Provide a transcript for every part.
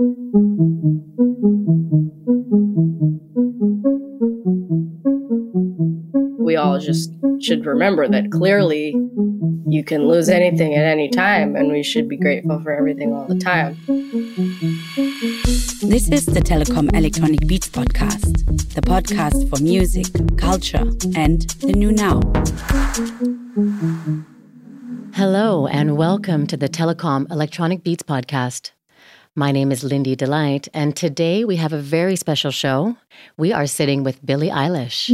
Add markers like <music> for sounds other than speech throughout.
We all just should remember that clearly you can lose anything at any time, and we should be grateful for everything all the time. This is the Telekom Electronic Beats podcast, the podcast for music, culture, and the new now. Hello, and welcome to the Telekom Electronic Beats podcast. My name is Lindy Delight, and today we have a very special show. We are sitting with Billie Eilish.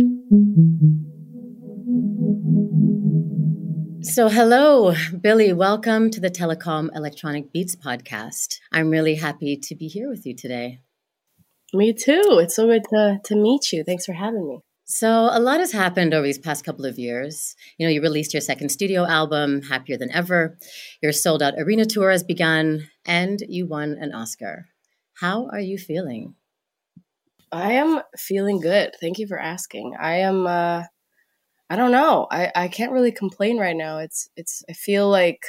So, hello, Billie. Welcome to the Telekom Electronic Beats podcast. I'm really happy to be here with you today. Me too. It's so good to, to meet you. Thanks for having me. So, a lot has happened over these past couple of years. You know, you released your second studio album, Happier Than Ever. Your sold out arena tour has begun, and you won an Oscar. How are you feeling? I am feeling good. Thank you for asking. I am uh I don't know. I I can't really complain right now. It's it's I feel like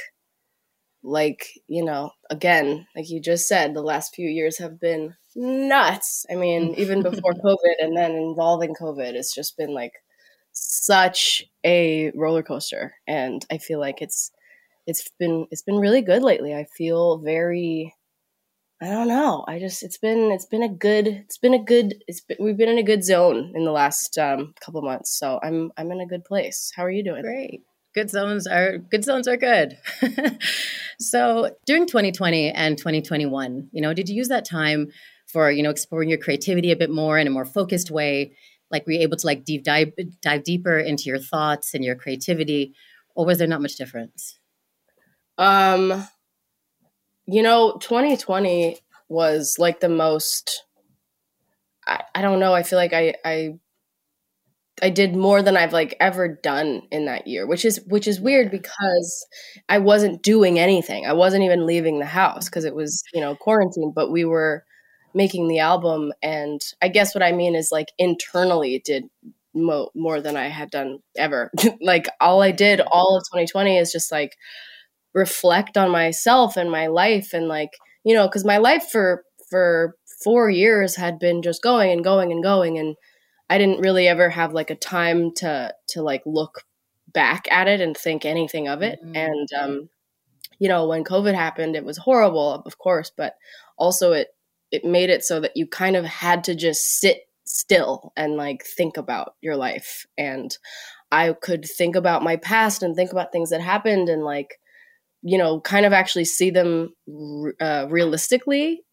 like, you know, again, like you just said, the last few years have been nuts. I mean, <laughs> even before COVID and then involving COVID, it's just been like such a roller coaster. And I feel like it's it's been it's been really good lately. I feel very I don't know. I just it's been it's been a good it's been a good it's been, we've been in a good zone in the last um, couple months. So I'm I'm in a good place. How are you doing? Great. Good zones are good zones are good. <laughs> so during 2020 and 2021, you know, did you use that time for you know exploring your creativity a bit more in a more focused way? Like were you able to like deep dive dive deeper into your thoughts and your creativity, or was there not much difference? Um you know, 2020 was like the most. I, I don't know. I feel like I, I I did more than I've like ever done in that year, which is which is weird because I wasn't doing anything. I wasn't even leaving the house because it was, you know, quarantine, but we were making the album and I guess what I mean is like internally it did mo- more than I had done ever. <laughs> like all I did all of 2020 is just like reflect on myself and my life and like you know because my life for for four years had been just going and going and going and i didn't really ever have like a time to to like look back at it and think anything of it mm-hmm. and um you know when covid happened it was horrible of course but also it it made it so that you kind of had to just sit still and like think about your life. And i could think about my past and think about things that happened and like you know, kind of actually see them uh, realistically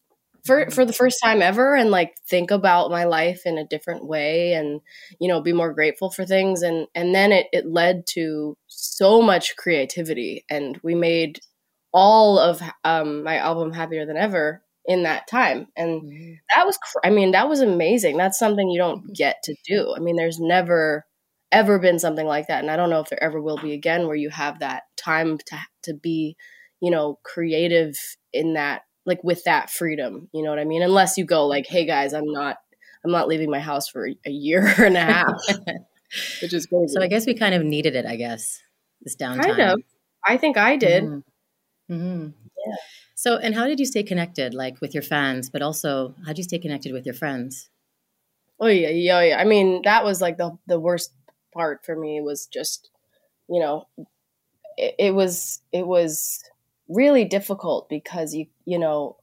for for the first time ever, and like think about my life in a different way, and you know, be more grateful for things, and and then it it led to so much creativity, and we made all of um, my album happier than ever in that time. And mm-hmm. that was cr- i mean that was amazing. That's something you don't get to do. I mean there's never ever been something like that. And i don't know if there ever will be again where you have that time to to be you know creative in that like with that freedom. You know what i mean? Unless you go like hey guys i'm not i'm not leaving my house for a year <laughs> and a half. <laughs> Which is crazy. So i guess we kind of needed it i guess this downtime. Kind of. I think i did. Mm-hmm. Mm-hmm. yeah so and how did you stay connected like with your fans but also how did you stay connected with your friends? Oh yeah yeah yeah. I mean that was like the the worst part for me was just, you know, it, it was it was really difficult because you you know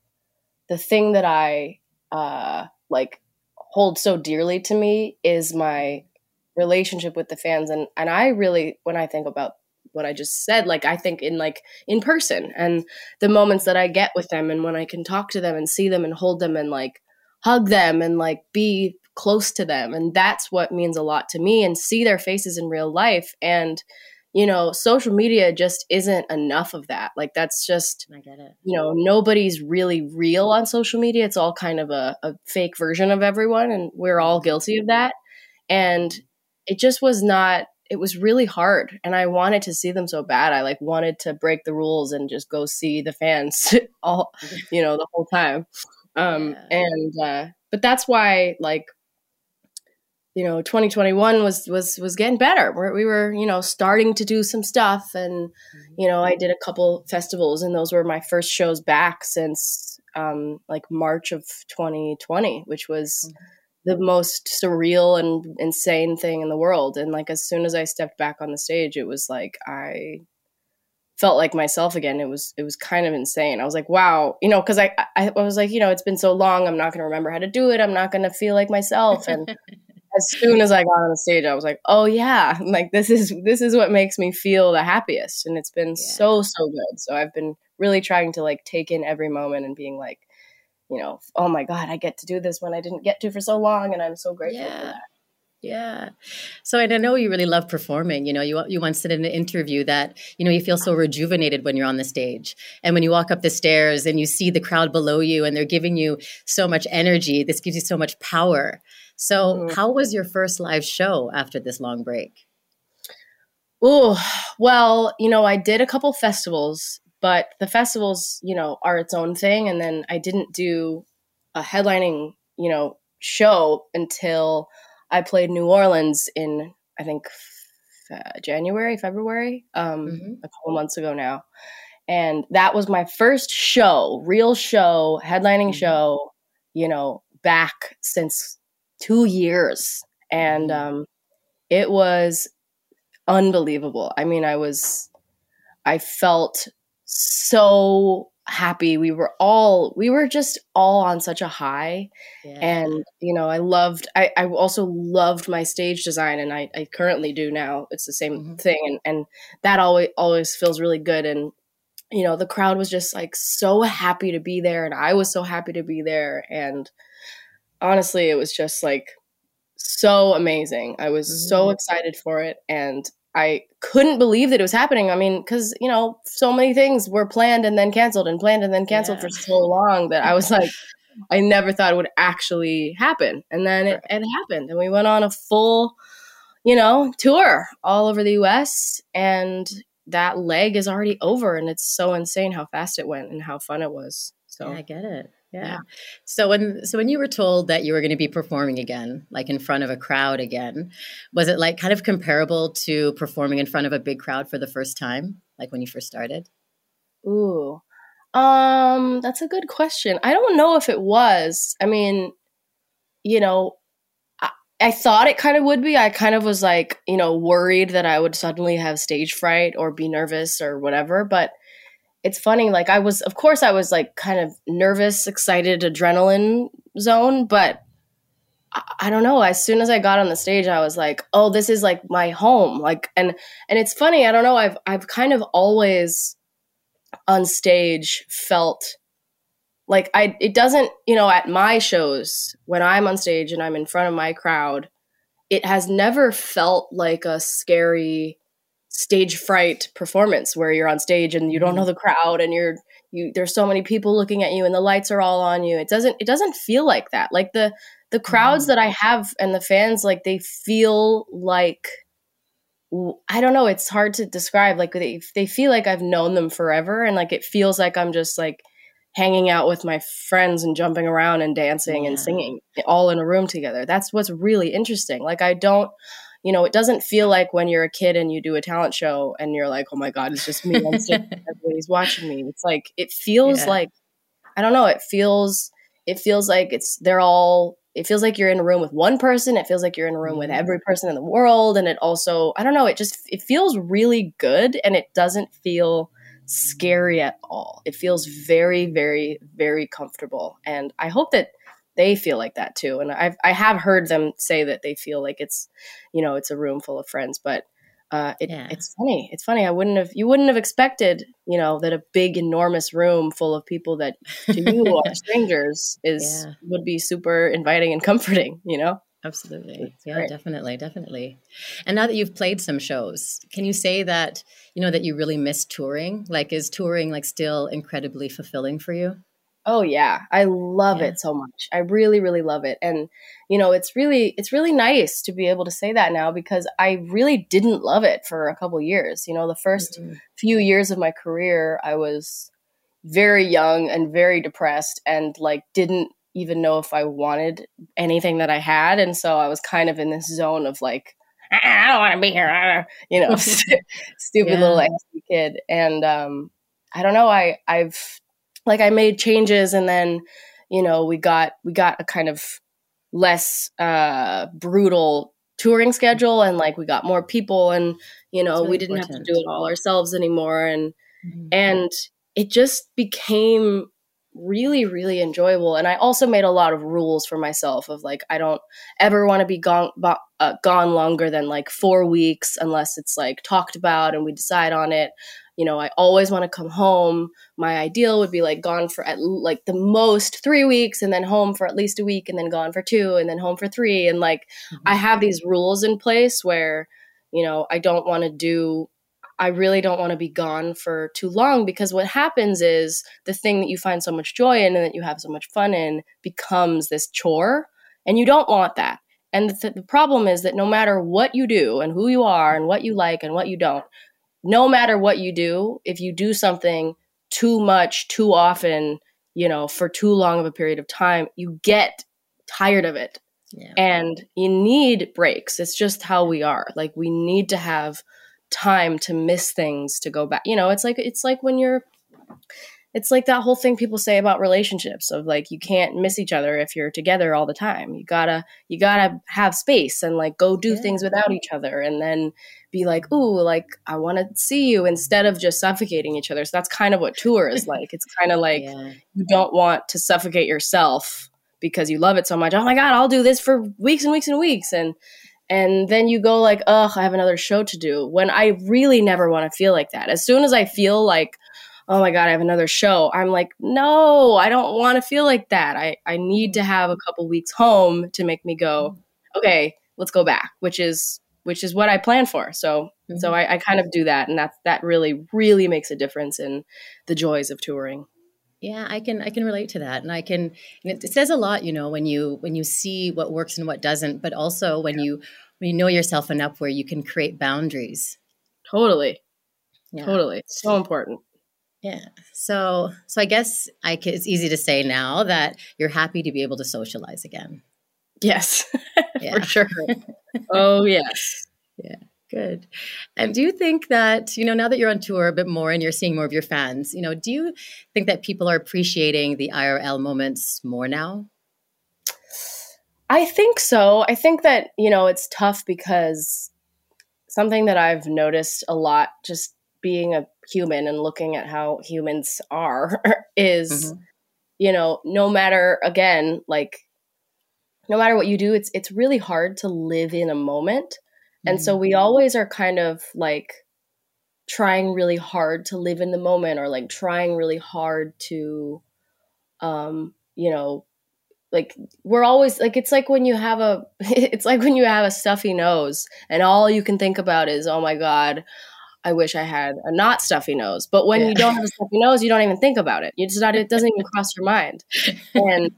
the thing that I uh, like hold so dearly to me is my relationship with the fans and and I really when I think about what I just said like I think in like in person and the moments that I get with them and when I can talk to them and see them and hold them and like hug them and like be close to them. And that's what means a lot to me and see their faces in real life. And you know social media just isn't enough of that. Like that's just i get it. you know nobody's really real on social media. It's all kind of a, a fake version of everyone and we're all guilty of that. And it just was not it was really hard and i wanted to see them so bad i like wanted to break the rules and just go see the fans <laughs> all you know the whole time um yeah. and uh but that's why like you know 2021 was was was getting better we we were you know starting to do some stuff and mm-hmm. you know i did a couple festivals and those were my first shows back since um, like March of 2020, which was mm-hmm. The most surreal and insane thing in the world. And like as soon as I stepped back on the stage, it was like I felt like myself again. It was it was kind of insane. I was like, wow, you know, because I, I I was like, you know, it's been so long. I'm not going to remember how to do it. I'm not going to feel like myself. And <laughs> as soon as I got on the stage, I was like, oh yeah, like this is this is what makes me feel the happiest. And it's been yeah. so so good. So I've been really trying to like take in every moment and being like, you know, oh my god, I get to do this when I didn't get to for so long, and I'm so grateful yeah. for that. Yeah. So I know you really love performing. You know, you you once said in an interview that, you know, you feel so rejuvenated when you're on the stage. And when you walk up the stairs and you see the crowd below you and they're giving you so much energy, this gives you so much power. So, mm-hmm. how was your first live show after this long break? Oh, well, you know, I did a couple festivals, but the festivals, you know, are its own thing and then I didn't do a headlining, you know, show until I played New Orleans in I think uh, January, February, um, mm-hmm. a couple months ago now, and that was my first show, real show, headlining mm-hmm. show. You know, back since two years, and mm-hmm. um, it was unbelievable. I mean, I was, I felt so happy we were all we were just all on such a high yeah. and you know i loved I, I also loved my stage design and i, I currently do now it's the same mm-hmm. thing and, and that always always feels really good and you know the crowd was just like so happy to be there and i was so happy to be there and honestly it was just like so amazing i was mm-hmm. so excited for it and I couldn't believe that it was happening. I mean, because you know, so many things were planned and then canceled, and planned and then canceled yeah. for so long that I was like, I never thought it would actually happen, and then it, it happened, and we went on a full, you know, tour all over the U.S. and that leg is already over, and it's so insane how fast it went and how fun it was. So yeah, I get it. Yeah. yeah. So when so when you were told that you were going to be performing again, like in front of a crowd again, was it like kind of comparable to performing in front of a big crowd for the first time, like when you first started? Ooh. Um, that's a good question. I don't know if it was. I mean, you know, I, I thought it kind of would be. I kind of was like, you know, worried that I would suddenly have stage fright or be nervous or whatever, but it's funny like i was of course i was like kind of nervous excited adrenaline zone but I, I, don't know. As soon as i got on the stage i was like oh this is like my home. Like and and it's funny i don't know i've i've kind of always on stage felt like i it doesn't you know at my shows when i'm on stage and i'm in front of my crowd it has never felt like a scary stage fright performance where you're on stage and you don't know mm-hmm. the crowd and you're you there's so many people looking at you and the lights are all on you it doesn't it doesn't feel like that like the the crowds mm. that i have and the fans like they feel like i don't know it's hard to describe like they they feel like i've known them forever and like it feels like i'm just like hanging out with my friends and jumping around and dancing yeah. and singing all in a room together that's what's really interesting like i don't you know, it doesn't feel like when you're a kid and you do a talent show and you're like, oh my God, it's just me. <laughs> Everybody's watching me. It's like, it feels yeah. like, I don't know, it feels, it feels like it's, they're all, it feels like you're in a room with one person. It feels like you're in a room with mm-hmm. every person in the world. And it also, I don't know, it just, it feels really good and it doesn't feel scary at all. It feels very, very, very comfortable. And I hope that, they feel like that too. And I've I have heard them say that they feel like it's, you know, it's a room full of friends. But uh, it, yeah. it's funny. It's funny. I wouldn't have you wouldn't have expected, you know, that a big enormous room full of people that to you <laughs> are strangers is yeah. would be super inviting and comforting. You know. Absolutely. It's yeah, great. definitely, definitely. And now that you've played some shows, can you say that, you know, that you really miss touring? Like is touring like still incredibly fulfilling for you? Oh yeah, I love yeah. it so much. I really really love it. And you know, it's really it's really nice to be able to say that now because I really didn't love it for a couple years. You know, the 1st mm-hmm. few years of my career, I was very young and very depressed and like didn't even know if I wanted anything that I had and so I was kind of in this zone of like I don't want to be here, <laughs> you know, <laughs> stupid yeah. little angsty kid. And um I don't know, I I've like I made changes and then, you know, we got we got a kind of less uh brutal touring schedule and like we got more people and you know, really we didn't important. have to do it all ourselves anymore and Mhm. and it just became really really enjoyable and i also made a lot of rules for myself of like i don't ever want to be gone bo- uh, gone longer than like 4 weeks unless it's like talked about and we decide on it you know i always want to come home my ideal would be like gone for at like the most 3 weeks and then home for at least a week and then gone for 2 and then home for 3 and like mm-hmm. I have these rules in place where, you know, I don't want to do, I really don't want to be gone for too long because what happens is the thing that you find so much joy in and that you have so much fun in becomes this chore. And you don't want that. And the, the problem is that no matter what you do and who you are and what you like and what you don't, no matter what you do, if you do something too much, too often, you know, for too long of a period of time, you get tired of it. Yeah. and you need breaks. It's just how we are. Like we need to have time to miss things to go back. You know it's like it's like when you're it's like that whole thing people say about relationships of like you can't miss each other if you're together all the time. You gotta you gotta have space and like go do Yeah. things without each other. And then be like ooh like i want to see you instead of just suffocating each other so that's kind of what tour is like it's kind of <laughs> like yeah. you don't want to suffocate yourself because you love it so much. Oh my god, I'll do this for weeks and weeks and weeks and and then you go like, "Ugh, I have another show to do." When I really never want to feel like that. As soon as I feel like, "Oh my god, I have another show." I'm like, "No, I don't want to feel like that. I I need to mm. have a couple weeks home to make me go, mm. "Okay, let's go back," which is which is what I plan for. So so mm-hmm. I, I kind of do that and that that really really makes a difference in the joys of touring. Yeah, I can I can relate to that, and I can. And it, says a lot, you know, when you when you see what works and what doesn't, but also when you when you know yourself enough where you can create boundaries. Totally. Yeah. Totally. So important. Yeah. So so I guess I c it's easy to say now that you're happy to be able to socialize again. Yes, <laughs> Yeah. for sure. <laughs> oh, yes. Yeah. Good. And do you think that, you know, now that you're on tour a bit more and you're seeing more of your fans, you know, do you think that people are appreciating the IRL moments more now? I think so. I think that, you know, it's tough because something that I've noticed a lot just being a human and looking at how humans are <laughs> is, Mhm. you know, no matter again, like no matter what you do, it's it's really hard to live in a moment. And so we always are kind of like trying really hard to live in the moment or like trying really hard to um you know like we're always like it's like when you have a <laughs> it's like when you have a stuffy nose and all you can think about is oh my god I wish I had a not stuffy nose. But when Yeah. you don't have a stuffy nose, you don't even think about it. You just not, it doesn't even cross your mind. <laughs> And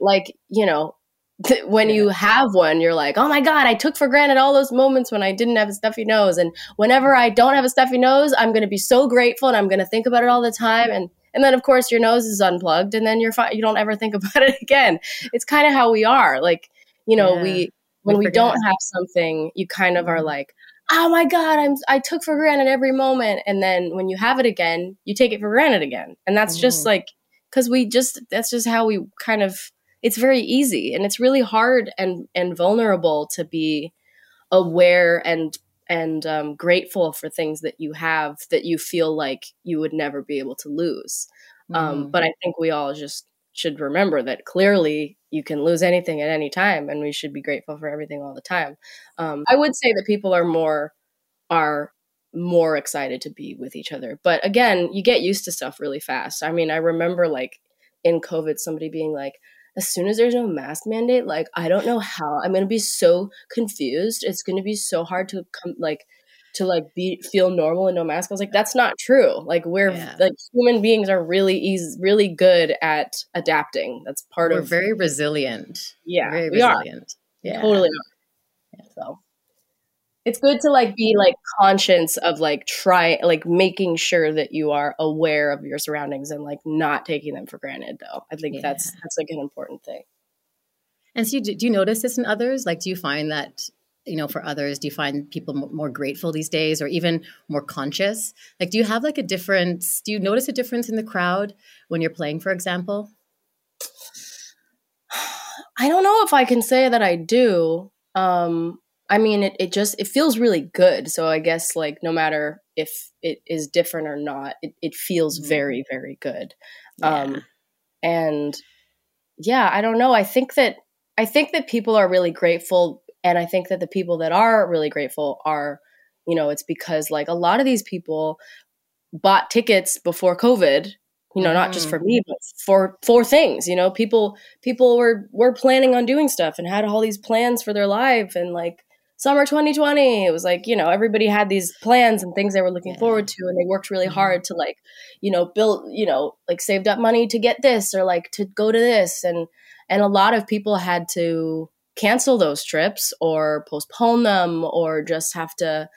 like, you know, th- when you have one, you're like, oh my God, I took for granted all those moments when I didn't have a stuffy nose. And whenever I don't have a stuffy nose, I'm going to be so grateful and I'm going to think about it all the time. And and then of course your nose is unplugged and then you're fine. You don't ever think <laughs> about it again. It's kind of how we are. Like, you know, Yeah. we when we, forget. don't have something, you kind of are Mhm. like, oh my god, I'm I took for granted every moment. And then when you have it again, you take it for granted again. And that's just Mhm. like because we just that's just how we kind of it's very easy and it's really hard and and vulnerable to be aware and and um, grateful for things that you have that you feel like you would never be able to lose. Um, Mhm. but I think we all just should remember that clearly you can lose anything at any time, and we should be grateful for everything all the time. Um, I would say that people are more are more excited to be with each other, but again, you get used to stuff really fast. I mean, I remember like in COVID, somebody being like, as soon as there's no mask mandate, like I don't know how I'm gonna be so confused. It's gonna be so hard to come like to like be feel normal and no mask. I was like, that's not true. Like we're Yeah. like human beings are really easy, really good at adapting. That's part We're of very resilient. yeah, very we are resilient. Yeah. totally. Are. So it's good to like be like conscious of like try like making sure that you are aware of your surroundings and like not taking them for granted. Though I think that's Yeah. that's like an important thing. And so, you, do you notice this in others? Like, do you find that you know for others do you find people more grateful these days or even more conscious like do you have like a difference do you notice a difference in the crowd when you're playing for example <sighs> i don't know if i can say that i do um i mean it, it just it feels really good so i guess like no matter if it is different or not it, it feels mm-hmm. very very good yeah. um and yeah i don't know i think that i think that people are really grateful and I think that the people that are really grateful are, you know, it's because like a lot of these people bought tickets before COVID, you know, not just for me, mm. but for for things, you know, people people were were planning on doing stuff and had all these plans for their life and like summer 2020 it was like you know everybody had these plans and things they were looking yeah. forward to and they worked really mm-hmm. hard to like you know build you know like saved up money to get this or like to go to this and and a lot of people had to cancel those trips or postpone them or just have to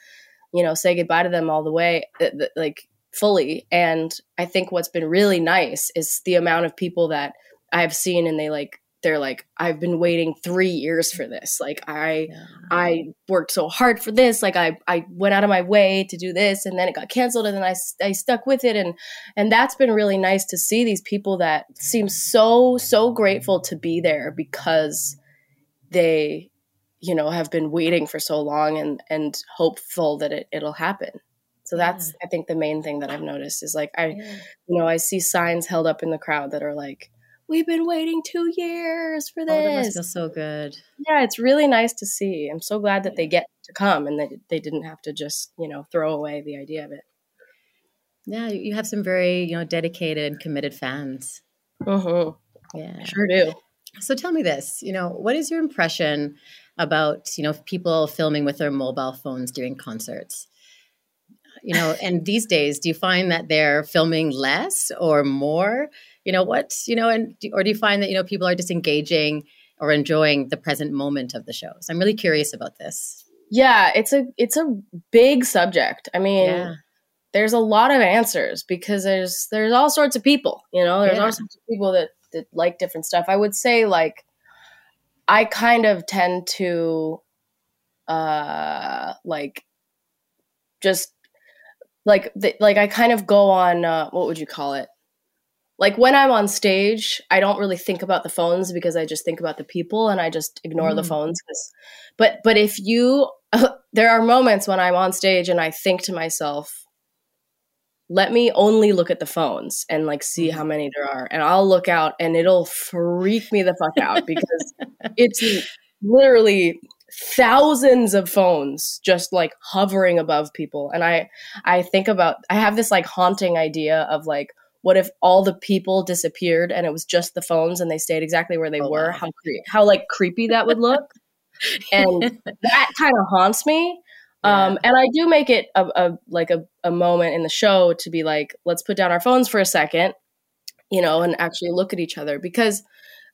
you know say goodbye to them all the way uh, like fully and i think what's been really nice is the amount of people that i've seen and they like they're like i've been waiting three years for this like i yeah. i worked so hard for this like i i went out of my way to do this and then it got canceled and then i i stuck with it and and that's been really nice to see these people that seem so so grateful to be there because they you know have been waiting for so long and and hopeful that it, it'll happen so that's yeah. i think the main thing that i've noticed is like i yeah. you know i see signs held up in the crowd that are like we've been waiting two years for this oh, that must feel so good. Yeah it's really nice to see. I'm so glad that they get to come and that they didn't have to just you know throw away the idea of it. Yeah you have some very you know dedicated and committed fans. Mm-hmm. yeah. Sure do. So tell me this, you know, what is your impression about, you know, people filming with their mobile phones during concerts? You know, and these days, do you find that they're filming less or more? You know, what, you know, and or do you find that, you know, people are just engaging or enjoying the present moment of the shows? I'm really curious about this. Yeah, it's a it's a big subject. I mean, yeah. there's a lot of answers because there's there's all sorts of people, you know, there's yeah. all sorts of people that that like different stuff. I would say like I kind of tend to uh like just like the, like I kind of go on uh, what would you call it? Like when I'm on stage, I don't really think about the phones because I just think about the people and I just ignore mm. the phones. But but if you <laughs> there are moments when I'm on stage and I think to myself, let me only look at the phones and like see how mm-hmm. many there are and i'll look out and it'll freak me the fuck out because <laughs> it's literally thousands of phones just like hovering above people and i i think about i have this like haunting idea of like what if all the people disappeared and it was just the phones and they stayed exactly where they oh, were wow. how cre- how like creepy that would look <laughs> and that kind of haunts me um, and I do make it a, a like a, a moment in the show to be like, let's put down our phones for a second, you know, and actually look at each other because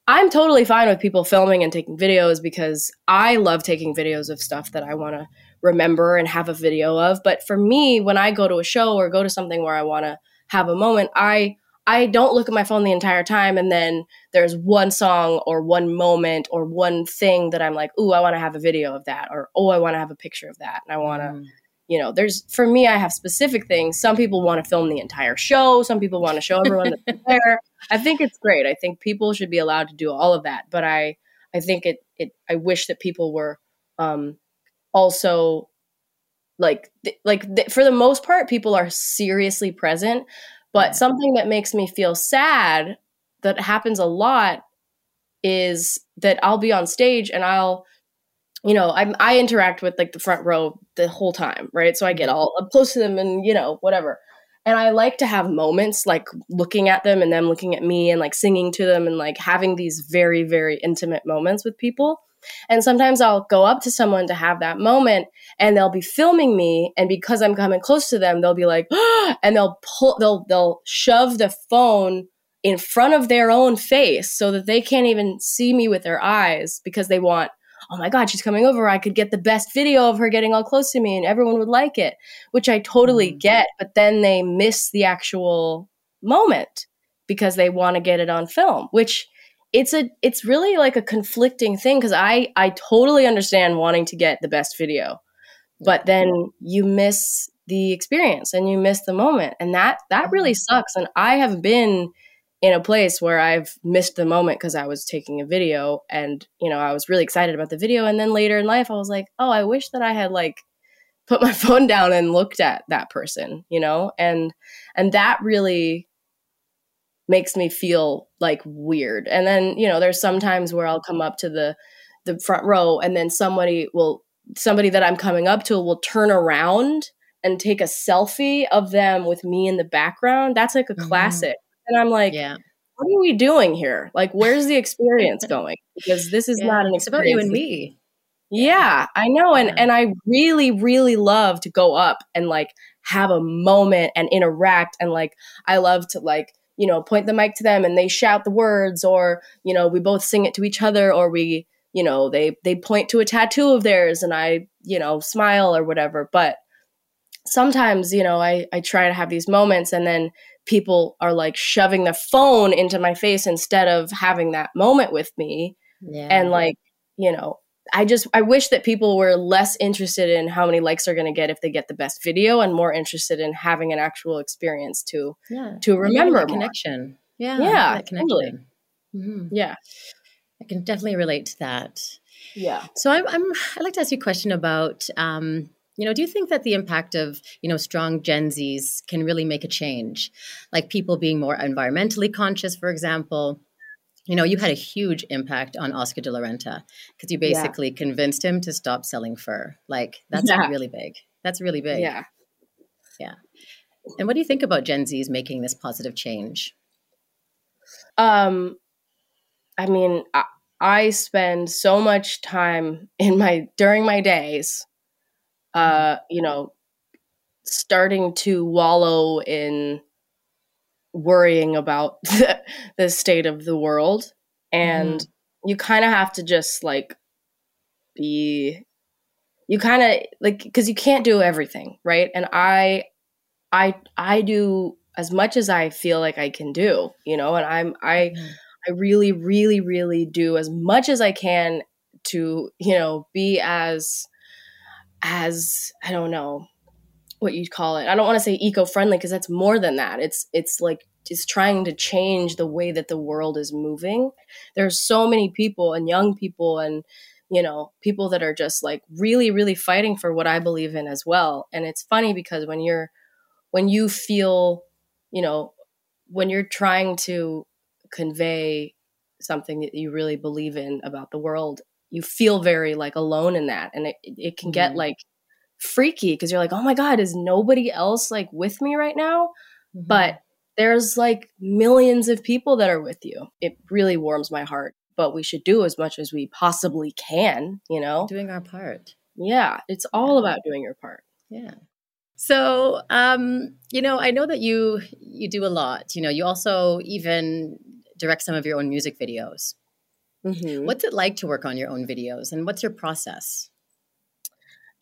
I'm totally fine with people filming and taking videos because I love taking videos of stuff that I want to remember and have a video of. But for me, when I go to a show or go to something where I want to have a moment, I I don't look at my phone the entire time and then there's one song or one moment or one thing that I'm like, "Ooh, I want to have a video of that," or "Oh, I want to have a picture of that." And I want to mm. you know, there's for me I have specific things. Some people want to film the entire show, some people want to show everyone that's there. <laughs> I think it's great. I think people should be allowed to do all of that, but I I think it it I wish that people were um also like th- like th- for the most part people are seriously present but mm. something that makes me feel sad that happens a lot is that I'll be on stage and I'll you know, i I interact with like the front row the whole time, right? So I get mm. all up close to them and, you know, whatever. And I like to have moments like looking at them and them looking at me and like singing to them and like having these very, very intimate moments with people. And sometimes I'll go up to someone to have that moment and they'll be filming me. And because I'm coming close to them, they'll be like, <gasps> and they'll pull, they'll, they'll shove the phone in front of their own face so that they can't even see me with their eyes because they want, oh my God, she's coming over. I could get the best video of her getting all close to me and everyone would like it, which I totally mm-hmm. get. But then they miss the actual moment because they want to get it on film, which it's a it's really like a conflicting thing because I I totally understand wanting to get the best video, but then you miss the experience and you miss the moment, and that that really Mm-hmm. sucks. And I have been in a place where I've missed the moment because I was taking a video and you know I was really excited about the video, and then later in life I was like, oh, I wish that I had like put my <laughs> phone down and looked at that person, you know, and and that really makes me feel like weird. And then, you know, there's sometimes where I'll come up to the the front row and then somebody will somebody that I'm coming up to will turn around and take a selfie of them with me in the background. That's like a Mhm. classic. And I'm like, yeah. what are we doing here? Like where's the experience <laughs> going? Because this is Yeah. not an It's experience. about you and me. Yeah, I know. And Yeah. and I really, really love to go up and like have a moment and interact and like I love to like, you know, point the mic to them and they shout the words or, you know, we both sing it to each other or we, you know, they they point to a tattoo of theirs and I, you know, smile or whatever. But sometimes, you know, I I try to have these moments and then people are like shoving the phone into my face instead of having that moment with me Yeah. and like you know i just i wish that people were less interested in how many likes they're going to get if they get the best video and more interested in having an actual experience to yeah. to remember that connection. Yeah. Yeah, that totally. connection. Mhm. yeah I can definitely relate to that. yeah So I'm, I'm I'd like to ask you a question about um, you know, do you think that the impact of you know strong Gen Zs can really make a change, like people being more environmentally conscious, for example? You know, you had a huge impact on Oscar de la Renta because you Yeah. basically convinced him to stop selling fur. Like that's Yeah. really big. That's really big. Yeah. Yeah And what do you think about Gen Zs making this positive change? um i mean I, I spend so much time in my during my days uh you know starting to wallow in worrying about <laughs> the, state of the world. And you kind of have to just like be you kind of like because you can't do everything right? And i i i do as much as i feel like i can do you know? And i'm i Mhm. i really really really do as much as i can to you know be as as i don't know what you'd call it. I don't want to say eco-friendly because that's more than that. It's it's like it's trying to change the way that the world is moving. There's so many people and young people and you know people that are just like really really fighting for what i believe in as well. And it's funny because when you're when you feel you know when you're trying to convey something that you really believe in about the world you feel very like alone in that. And it it can get Mhm. like freaky because you're like oh my god is nobody else like with me right now Mhm. but there's like millions of people that are with you. It really warms my heart, but we should do as much as we possibly can, you know? doing our part. Yeah, it's all about doing your part. Yeah. So, um, you know, I know that you you do a lot. You know, you also even direct some of your own music videos. Mhm. What's it like to work on your own videos, and what's your process?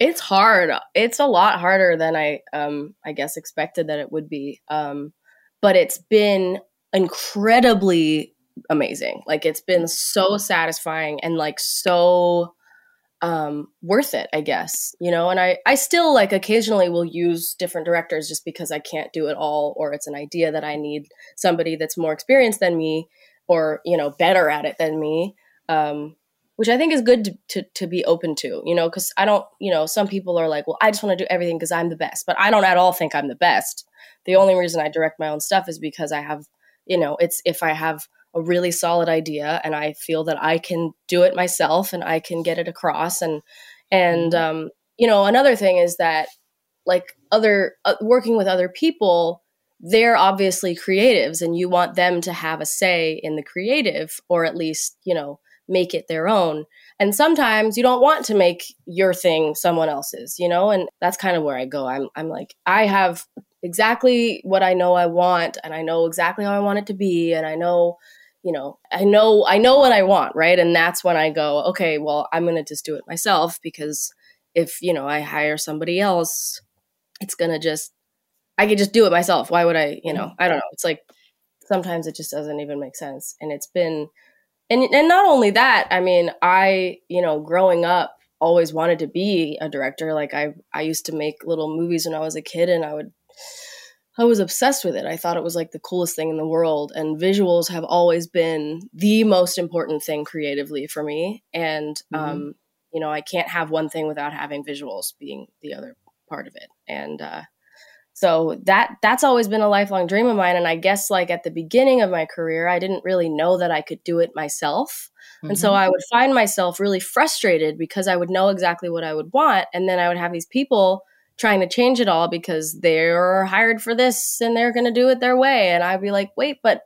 It's hard. It's a lot harder than I um I guess expected that it would be. Um but it's been incredibly amazing. Like it's been so satisfying and like so um worth it, I guess. You know, and I I still like occasionally will use different directors just because I can't do it all or it's an idea that I need somebody that's more experienced than me or, you know, better at it than me. Um which I think is good to, to, to be open to, you know, because I don't, you know, some people are like, well, I just want to do everything because I'm the best, but I don't at all think I'm the best. The only reason I direct my own stuff is because I have, you know, it's if I have a really solid idea and I feel that I can do it myself and I can get it across. And, and, um, you know, another thing is that like other, uh, working with other people, they're obviously creatives and you want them to have a say in the creative or at least, you know, make it their own. And sometimes you don't want to make your thing someone else's, you know? And that's kind of where I go. I'm I'm like I have exactly what I know I want and I know exactly how I want it to be and I know, you know, I know I know what I want, right? And that's when I go, okay, well, I'm going to just do it myself because if, you know, I hire somebody else, it's going to just I could just do it myself. Why would I, you know, mm-hmm. I don't know. It's like sometimes it just doesn't even make sense and it's been and and not only that, I mean, I you know, growing up, always wanted to be a director. Like I I used to make little movies when I was a kid, and I would I was obsessed with it. I thought it was like the coolest thing in the world. And visuals have always been the most important thing creatively for me. And, mm-hmm. um, you know, I can't have one thing without having visuals being the other part of it. And, uh, so that that's always been a lifelong dream of mine and i guess like at the beginning of my career i didn't really know that i could do it myself mm-hmm. and so mm-hmm. i would find myself really frustrated because i would know exactly what i would want and then i would have these people trying to change it all because they're hired for this and they're going to do it their way. And I'd be like, wait, but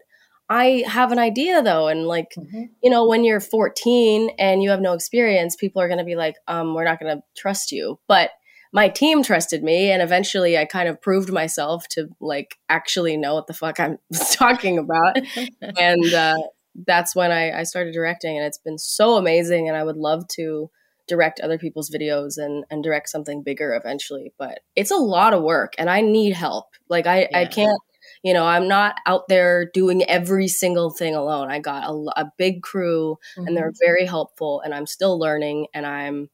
I have an idea though. And like, mm-hmm. you know, when you're 14 and you have no experience, people are going to be like, um, we're not going to trust you. But my team trusted me. And eventually I kind of proved myself to like actually know what the fuck I'm <laughs> talking about. <laughs> and, uh, that's when I, I started directing and it's been so amazing. And I would love to, direct other people's videos and and direct something bigger eventually but it's a lot of work and i need help like i yeah. i can't you know i'm not out there doing every single thing alone i got a, a big crew mm-hmm. and they're mm-hmm. very helpful and i'm still learning and i'm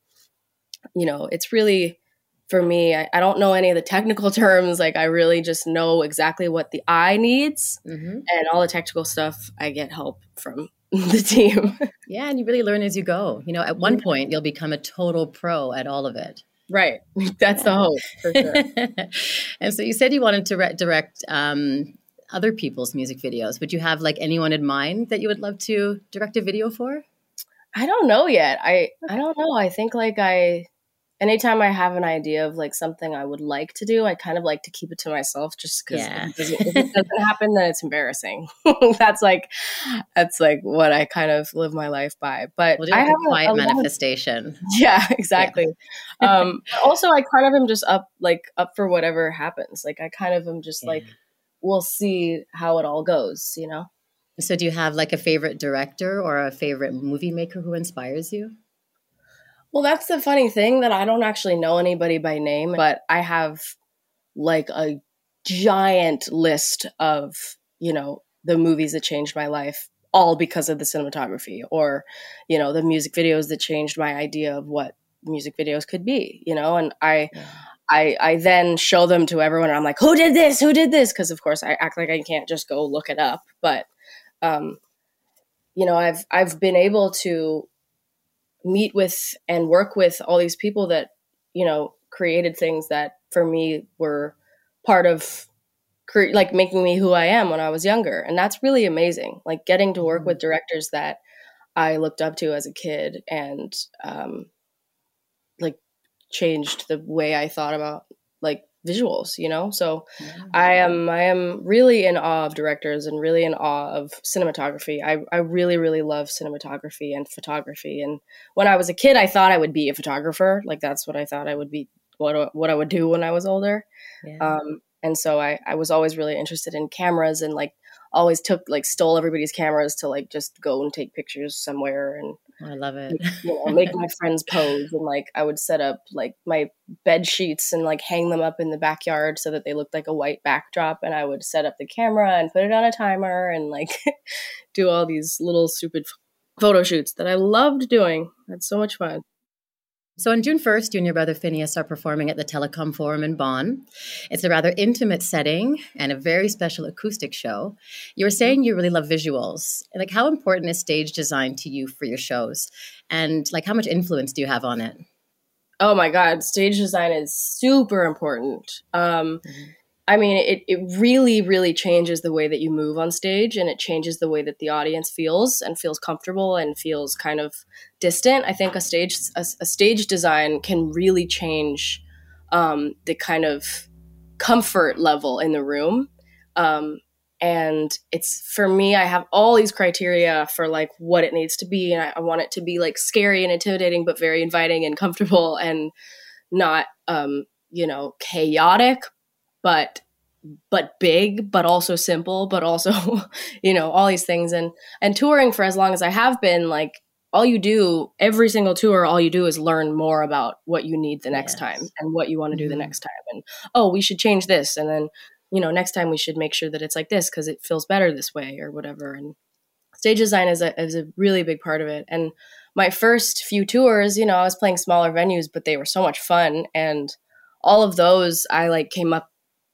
you know it's really for me I, I, don't know any of the technical <laughs> terms like i really just know exactly what the eye needs mm-hmm. and all the technical stuff i get help from <laughs> the team. yeah, and you really learn as you go. You know, at one point you'll become a total pro at all of it. Right. <laughs> That's the hope for sure. and so you said you wanted to re- direct um, other people's music videos. Would you have like anyone in mind that you would love to direct a video for? I don't know yet. I I don't know. I think like I anytime I have an idea of like something I would like to do, I kind of like to keep it to myself just because yeah. if, if, it doesn't happen, then it's embarrassing. <laughs> that's like that's like what I kind of live my life by. But we'll I have a quiet a, a manifestation. <laughs> Of, yeah, exactly. Yeah. um, also, I kind of am just up like up for whatever happens. Like I kind of am just yeah. like we'll see how it all goes. You know. So, do you have like a favorite director or a favorite movie maker who inspires you? Well, that's the funny thing that I don't actually know anybody by name, but I have like a giant list of, you know, the movies that changed my life all because of the cinematography or, you know, the music videos that changed my idea of what music videos could be, you know, and I yeah. I I then show them to everyone and I'm like, "Who did this? Who did this?" because of course I act like I can't just go look it up, but um you know, I've I've been able to meet with and work with all these people that you know created things that for me were part of cre- like making me who I am when I was younger and that's really amazing like getting to work mm-hmm. with directors that I looked up to as a kid and um like changed the way I thought about like visuals you know? So yeah. i am i am really in awe of directors and really in awe of cinematography. I, I really really love cinematography and photography. And when i was a kid i thought i would be a photographer. Like that's what i thought i would be what, what i would do when i was older. Yeah. um, and so I, I was always really interested in cameras and like always took like stole everybody's cameras to like just go and take pictures somewhere and oh, I love it. you know, make my <laughs> friends pose and like I would set up like my bed sheets and like hang them up in the backyard so that they looked like a white backdrop and I would set up the camera and put it on a timer and like <laughs> do all these little stupid photo shoots that I loved doing. That's so much fun. So on June 1st, you and your brother Finneas are performing at the Telekom Forum in Bonn. It's a rather intimate setting and a very special acoustic show. You were saying you really love visuals. Like how important is stage design to you for your shows? And like how much influence do you have on it? Oh my god, stage design is super important. Um, mm-hmm I mean, it, it really, really changes the way that you move on stage and it changes the way that the audience feels and feels comfortable and feels kind of distant. I think a stage a, a stage design can really change um, the kind of comfort level in the room. Um, and it's for me, I have all these criteria for like what it needs to be, and I, I want it to be like scary and intimidating, but very inviting and comfortable <laughs> and not um, you know chaotic but but big but also simple but also <laughs> you know all these things and and touring for as long as i have been like all you do every single tour all you do is learn more about what you need the next yes. time and what you want to do mm-hmm. the next time and oh we should change this and then you know next time we should make sure that it's like this because it feels better this way or whatever and stage design is a is a really big part of it. And my first few tours, you know, I was playing smaller venues, but they were so much fun. And all of those, I like came up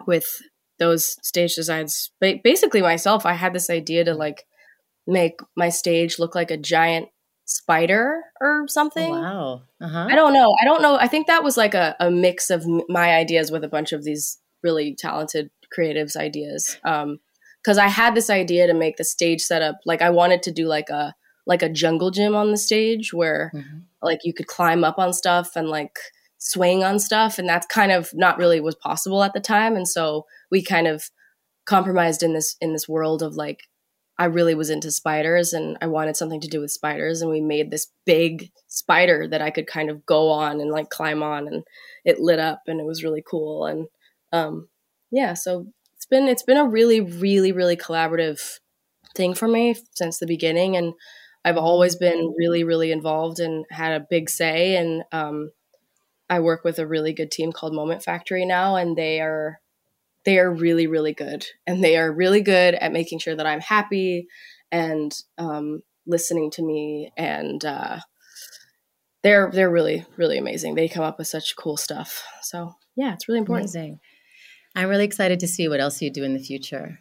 with those stage designs. But basically, myself, I had this idea to like make my stage look like a giant spider or something. Oh, wow. Uh-huh. I don't know. I don't know. I think that was like a, a mix of my ideas with a bunch of these really talented creatives' ideas. Um, because I had this idea to make the stage setup like I wanted to do like a like a jungle gym on the stage where mm-hmm. like you could climb up on stuff and like swing on stuff and that's kind of not really was possible at the time and so we kind of compromised in this in this world of like I really was into spiders and I wanted something to do with spiders and we made this big spider that I could kind of go on and like climb on and it lit up and it was really cool and um yeah so it's been it's been a really really really collaborative thing for me since the beginning and I've always been really really involved and had a big say and um I work with a really good team called Moment Factory now and they are they are really really good and they are really good at making sure that i'm happy and um, listening to me and uh, they're they're really really amazing they come up with such cool stuff so yeah it's really important amazing. i'm really excited to see what else you do in the future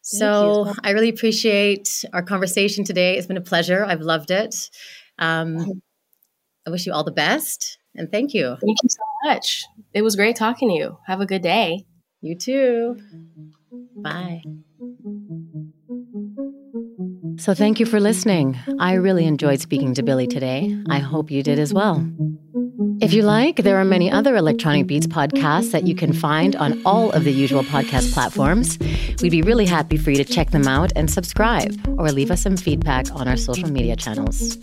so I really appreciate our conversation today. It's been a pleasure. I've loved it. Um, I wish you all the best and thank you. Thank you so much. It was great talking to you. Have a good day. You too. Bye. So, thank you for listening. I really enjoyed speaking to Billie today. I hope you did as well. If you like, there are many other Electronic Beats podcasts that you can find on all of the usual podcast platforms. We'd be really happy for you to check them out and subscribe or leave us some feedback on our social media channels.